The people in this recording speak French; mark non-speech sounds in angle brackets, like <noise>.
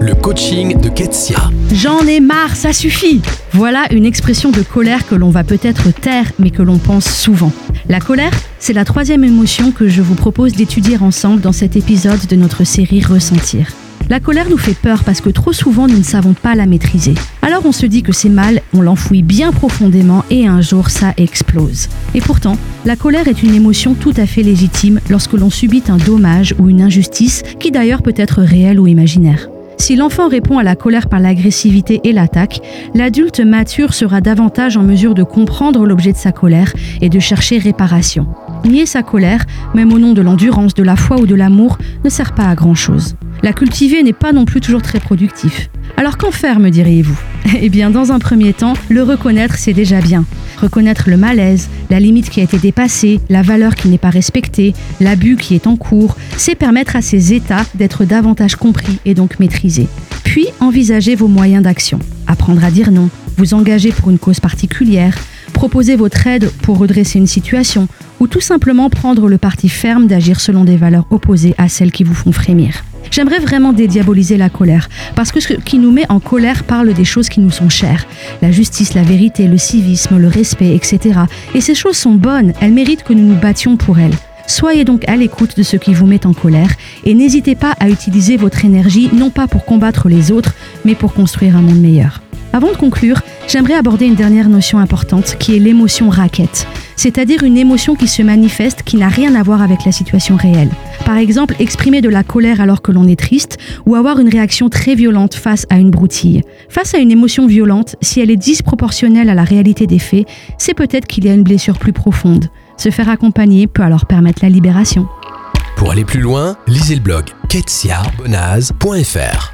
Le coaching de Ketsia. J'en ai marre, ça suffit Voilà une expression de colère que l'on va peut-être taire, mais que l'on pense souvent. La colère, c'est la troisième émotion que je vous propose d'étudier ensemble dans cet épisode de notre série Ressentir. La colère nous fait peur parce que trop souvent nous ne savons pas la maîtriser. Alors on se dit que c'est mal, on l'enfouit bien profondément et un jour ça explose. Et pourtant, la colère est une émotion tout à fait légitime lorsque l'on subit un dommage ou une injustice qui d'ailleurs peut être réelle ou imaginaire. Si l'enfant répond à la colère par l'agressivité et l'attaque, l'adulte mature sera davantage en mesure de comprendre l'objet de sa colère et de chercher réparation. Nier sa colère, même au nom de l'endurance, de la foi ou de l'amour, ne sert pas à grand-chose. La cultiver n'est pas non plus toujours très productif. Alors qu'en faire, me diriez-vous? <laughs> Eh bien, dans un premier temps, le reconnaître, c'est déjà bien. Reconnaître le malaise, la limite qui a été dépassée, la valeur qui n'est pas respectée, l'abus qui est en cours, c'est permettre à ces états d'être davantage compris et donc maîtrisés. Puis, envisager vos moyens d'action. Apprendre à dire non, vous engager pour une cause particulière, proposer votre aide pour redresser une situation, ou tout simplement prendre le parti ferme d'agir selon des valeurs opposées à celles qui vous font frémir. J'aimerais vraiment dédiaboliser la colère, parce que ce qui nous met en colère parle des choses qui nous sont chères. La justice, la vérité, le civisme, le respect, etc. Et ces choses sont bonnes, elles méritent que nous nous battions pour elles. Soyez donc à l'écoute de ce qui vous met en colère et n'hésitez pas à utiliser votre énergie non pas pour combattre les autres, mais pour construire un monde meilleur. Avant de conclure, j'aimerais aborder une dernière notion importante qui est l'émotion raquette, c'est-à-dire une émotion qui se manifeste qui n'a rien à voir avec la situation réelle. Par exemple, exprimer de la colère alors que l'on est triste ou avoir une réaction très violente face à une broutille. Face à une émotion violente, si elle est disproportionnelle à la réalité des faits, c'est peut-être qu'il y a une blessure plus profonde. Se faire accompagner peut alors permettre la libération. Pour aller plus loin, lisez le blog ketsiabonaz.fr.